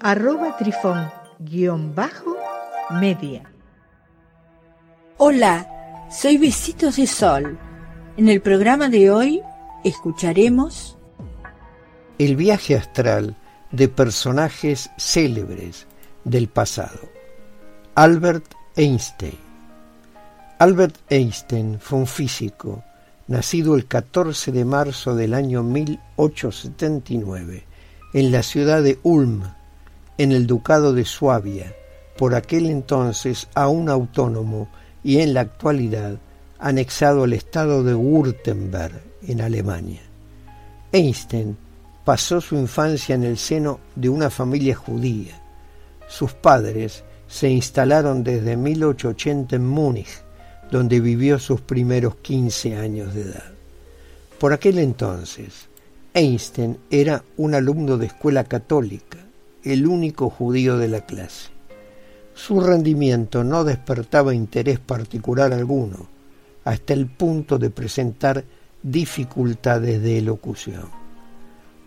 arroba trifón-media. Hola, soy Besitos de Sol. En el programa de hoy escucharemos el viaje astral de personajes célebres del pasado. Albert Einstein. Albert Einstein fue un físico nacido el 14 de marzo del año 1879 en la ciudad de Ulm, en el ducado de Suabia, por aquel entonces aún autónomo y en la actualidad anexado al estado de Württemberg, en Alemania. Einstein pasó su infancia en el seno de una familia judía. Sus padres se instalaron desde 1880 en Múnich, donde vivió sus primeros 15 años de edad. Por aquel entonces, Einstein era un alumno de escuela católica, el único judío de la clase. Su rendimiento no despertaba interés particular alguno, hasta el punto de presentar dificultades de elocución.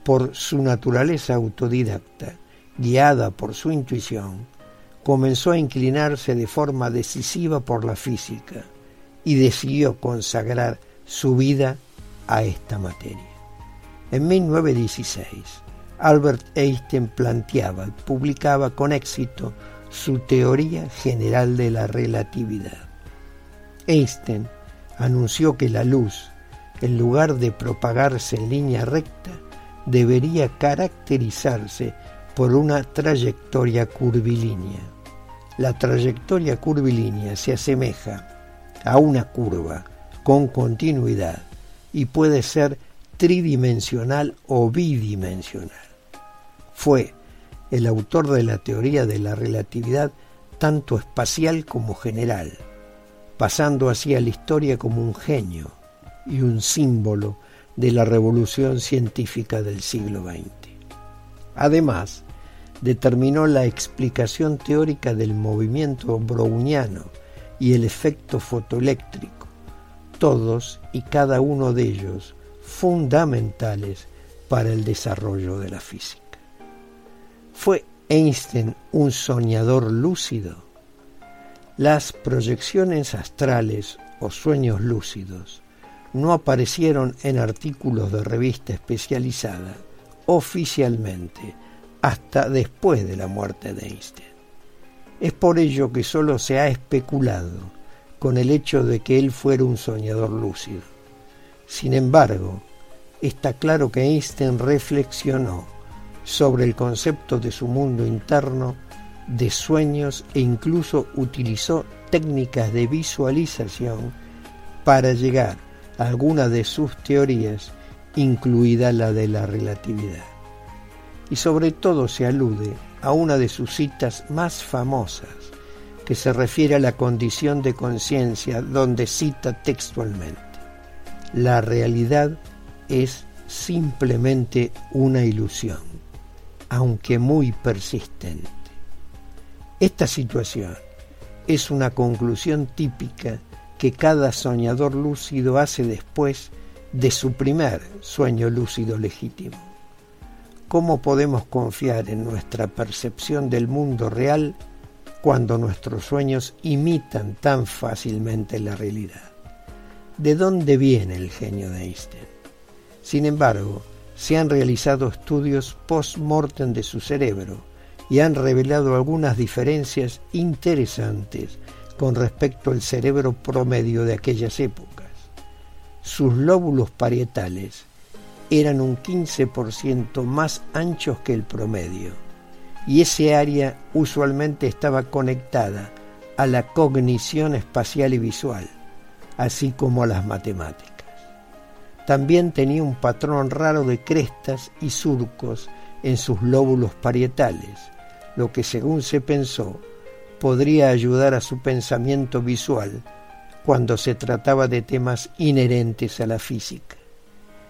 Por su naturaleza autodidacta, guiada por su intuición, comenzó a inclinarse de forma decisiva por la física y decidió consagrar su vida a esta materia. En 1916, Albert Einstein planteaba y publicaba con éxito su teoría general de la relatividad. Einstein anunció que la luz, en lugar de propagarse en línea recta, debería caracterizarse por una trayectoria curvilínea. La trayectoria curvilínea se asemeja a una curva con continuidad y puede ser tridimensional o bidimensional. Fue el autor de la teoría de la relatividad tanto espacial como general, pasando así a la historia como un genio y un símbolo de la revolución científica del siglo XX. Además, determinó la explicación teórica del movimiento browniano y el efecto fotoeléctrico, todos y cada uno de ellos fundamentales para el desarrollo de la física. ¿Fue Einstein un soñador lúcido? Las proyecciones astrales o sueños lúcidos no aparecieron en artículos de revista especializada oficialmente hasta después de la muerte de Einstein. Es por ello que solo se ha especulado con el hecho de que él fuera un soñador lúcido. Sin embargo, está claro que Einstein reflexionó sobre el concepto de su mundo interno, de sueños e incluso utilizó técnicas de visualización para llegar a alguna de sus teorías, incluida la de la relatividad. Y sobre todo se alude a una de sus citas más famosas, que se refiere a la condición de conciencia, donde cita textualmente, la realidad es simplemente una ilusión, aunque muy persistente. Esta situación es una conclusión típica que cada soñador lúcido hace después de su primer sueño lúcido legítimo. ¿Cómo podemos confiar en nuestra percepción del mundo real cuando nuestros sueños imitan tan fácilmente la realidad? ¿De dónde viene el genio de Einstein? Sin embargo, se han realizado estudios post-mortem de su cerebro y han revelado algunas diferencias interesantes con respecto al cerebro promedio de aquellas épocas. Sus lóbulos parietales eran un 15% más anchos que el promedio y ese área usualmente estaba conectada a la cognición espacial y visual, así como a las matemáticas. También tenía un patrón raro de crestas y surcos en sus lóbulos parietales, lo que según se pensó podría ayudar a su pensamiento visual cuando se trataba de temas inherentes a la física.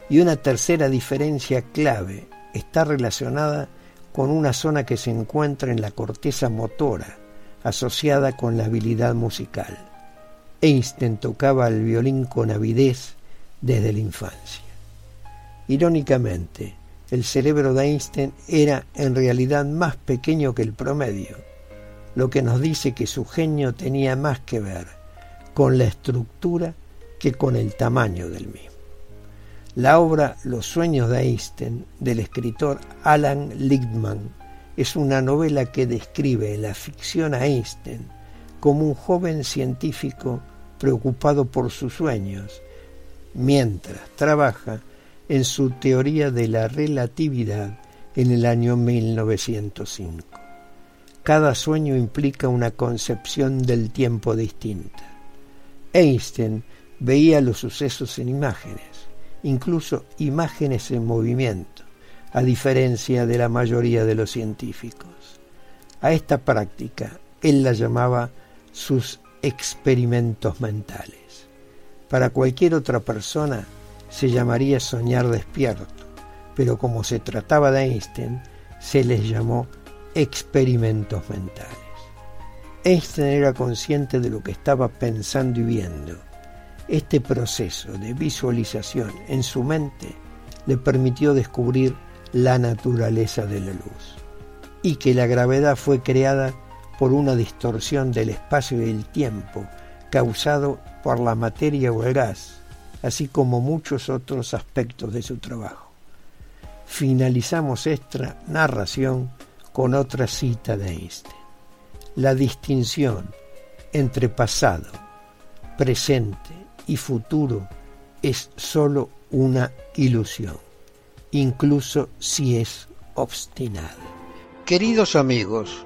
Y una tercera diferencia clave está relacionada con una zona que se encuentra en la corteza motora, asociada con la habilidad musical. Einstein tocaba el violín con avidez desde la infancia. Irónicamente, el cerebro de Einstein era en realidad más pequeño que el promedio, lo que nos dice que su genio tenía más que ver con la estructura que con el tamaño del mismo. La obra Los sueños de Einstein del escritor Alan Lichtman es una novela que describe la ficción a Einstein como un joven científico preocupado por sus sueños, mientras trabaja en su teoría de la relatividad en el año 1905. Cada sueño implica una concepción del tiempo distinta. Einstein veía los sucesos en imágenes, incluso imágenes en movimiento, a diferencia de la mayoría de los científicos. A esta práctica él la llamaba sus experimentos mentales. Para cualquier otra persona se llamaría soñar despierto, pero como se trataba de Einstein, se les llamó experimentos mentales. Einstein era consciente de lo que estaba pensando y viendo. Este proceso de visualización en su mente le permitió descubrir la naturaleza de la luz y que la gravedad fue creada por una distorsión del espacio y del tiempo causado por la materia o el gas, así como muchos otros aspectos de su trabajo. Finalizamos esta narración con otra cita de Einstein. La distinción entre pasado, presente y futuro es sólo una ilusión, incluso si es obstinada. Queridos amigos,